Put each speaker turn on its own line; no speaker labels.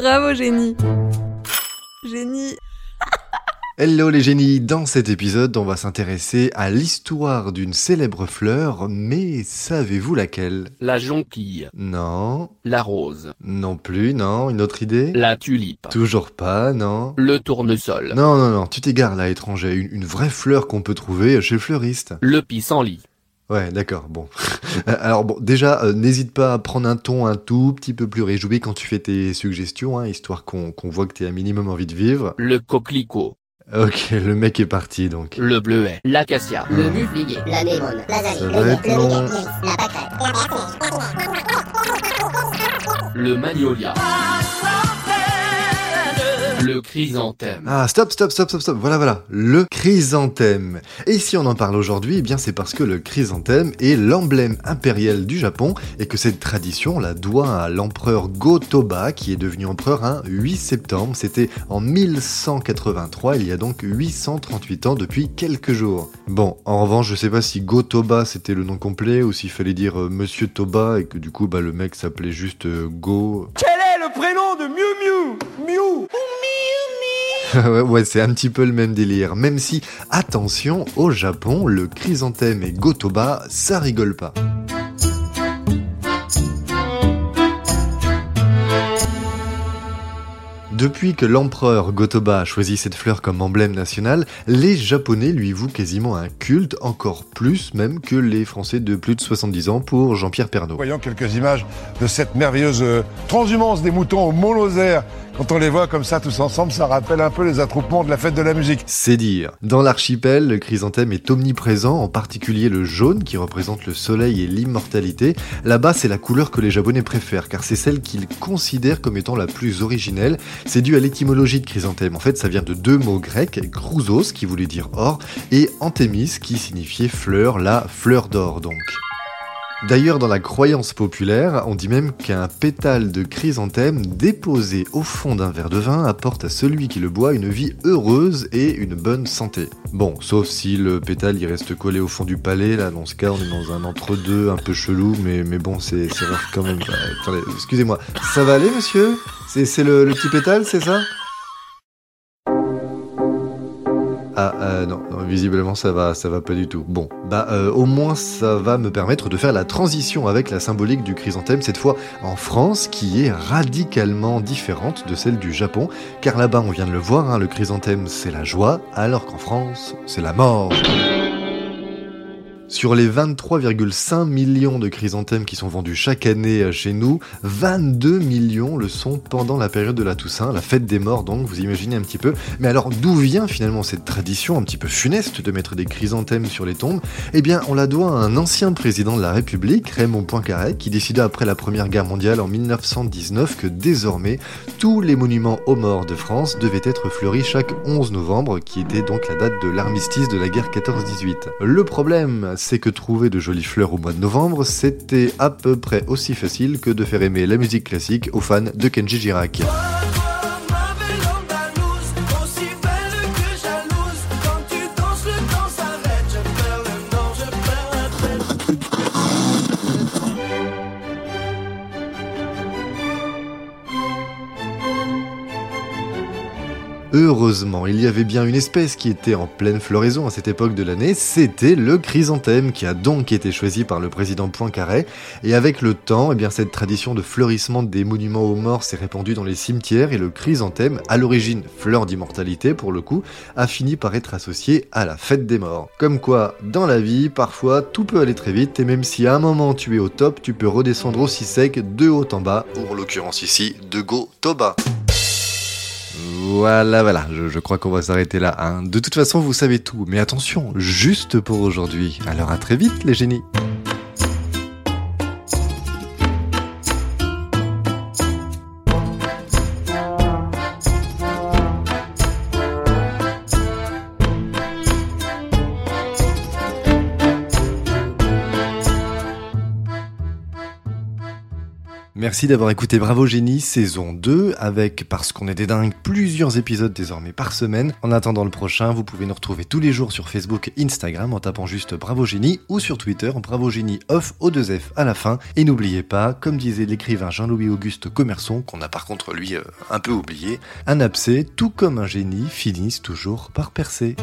Bravo, génie. Génie.
Hello les génies, dans cet épisode on va s'intéresser à l'histoire d'une célèbre fleur, mais savez-vous laquelle?
La jonquille.
Non,
La rose.
non plus, non, une autre idée?
La tulipe.
Toujours pas, non
Le tournesol.
Non, non, non, tu t'égares là étranger, une, une vraie fleur qu'on peut trouver chez le fleuriste.
Le pissenlit.
Ouais, d'accord, bon. Alors bon, déjà, euh, n'hésite pas à prendre un ton un tout petit peu plus réjoui quand tu fais tes suggestions, hein, histoire qu'on qu'on voit que t'as un minimum envie de vivre.
Le coquelicot.
Ok, le mec est parti donc.
Le bleuet. L'acacia.
Le bufflier, l'anémone,
Ça
l'azalée,
va
le
être long.
la pâquerette.
Le magnolia. Le chrysanthème.
Ah, stop, stop, stop, stop, stop. Voilà, voilà. Le chrysanthème. Et si on en parle aujourd'hui, eh bien, c'est parce que le chrysanthème est l'emblème impérial du Japon et que cette tradition on la doit à l'empereur Go-Toba qui est devenu empereur un 8 septembre. C'était en 1183, il y a donc 838 ans depuis quelques jours. Bon, en revanche, je sais pas si Go-Toba c'était le nom complet ou s'il fallait dire euh, Monsieur Toba et que du coup, bah, le mec s'appelait juste euh, Go.
Quel est le prénom de Miu Miu? Miu?
ouais, c'est un petit peu le même délire. Même si, attention, au Japon, le chrysanthème et Gotoba, ça rigole pas. Depuis que l'empereur Gotoba a choisi cette fleur comme emblème national, les Japonais lui vouent quasiment un culte, encore plus même que les Français de plus de 70 ans pour Jean-Pierre Pernaut.
Voyons quelques images de cette merveilleuse euh, transhumance des moutons au molosère. Quand on les voit comme ça tous ensemble, ça rappelle un peu les attroupements de la fête de la musique.
C'est dire. Dans l'archipel, le chrysanthème est omniprésent, en particulier le jaune qui représente le soleil et l'immortalité. Là-bas, c'est la couleur que les Japonais préfèrent, car c'est celle qu'ils considèrent comme étant la plus originelle. C'est dû à l'étymologie de chrysanthème. En fait, ça vient de deux mots grecs, chrysos qui voulait dire or, et anthémis qui signifiait fleur, la fleur d'or donc. D'ailleurs, dans la croyance populaire, on dit même qu'un pétale de chrysanthème déposé au fond d'un verre de vin apporte à celui qui le boit une vie heureuse et une bonne santé. Bon, sauf si le pétale il reste collé au fond du palais, là dans ce cas on est dans un entre-deux un peu chelou, mais, bon c'est rare quand même. Attendez, excusez-moi, ça va aller monsieur? C'est c'est le, le petit pétale, c'est ça? Ah euh, non, visiblement ça va, ça va pas du tout. Bon, bah euh, au moins ça va me permettre de faire la transition avec la symbolique du chrysanthème, cette fois en France, qui est radicalement différente de celle du Japon, car là-bas on vient de le voir, hein, le chrysanthème c'est la joie, alors qu'en France c'est la mort. Sur les 23,5 millions de chrysanthèmes qui sont vendus chaque année euh, chez nous, 22 millions le sont pendant la période de la Toussaint, la fête des morts donc, vous imaginez un petit peu. Mais alors d'où vient finalement cette tradition un petit peu funeste de mettre des chrysanthèmes sur les tombes? Eh bien on la doit à un ancien président de la République, Raymond Poincaré, qui décida après la Première Guerre mondiale en 1919 que désormais tous les monuments aux morts de France devaient être fleuris chaque 11 novembre, qui était donc la date de l'armistice de la guerre 14-18. Le problème, c'est que trouver de jolies fleurs au mois de novembre, c'était à peu près aussi facile que de faire aimer la musique classique aux fans de Kenji Girac. Heureusement, il y avait bien une espèce qui était en pleine floraison à cette époque de l'année, c'était le chrysanthème qui a donc été choisi par le président Poincaré. Et avec le temps, eh bien, cette tradition de fleurissement des monuments aux morts s'est répandue dans les cimetières et le chrysanthème, à l'origine fleur d'immortalité pour le coup, a fini par être associé à la fête des morts. Comme quoi, dans la vie, parfois, tout peut aller très vite et même si à un moment tu es au top, tu peux redescendre aussi sec de haut en bas, ou en l'occurrence ici, de Go Toba. Voilà, voilà, je, crois qu'on va s'arrêter là. hein. De toute façon, vous savez tout, mais attention, juste pour aujourd'hui. Alors à très vite, les génies. Merci d'avoir écouté Bravo Génie saison 2 avec, parce qu'on est des dingues, plusieurs épisodes désormais par semaine. En attendant le prochain, vous pouvez nous retrouver tous les jours sur Facebook et Instagram en tapant juste Bravo Génie ou sur Twitter Bravo Génie off au 2F à la fin. Et n'oubliez pas, comme disait l'écrivain Jean-Louis Auguste Commerçon, qu'on a par contre lui euh, un peu oublié, un abcès, tout comme un génie, finissent toujours par percer.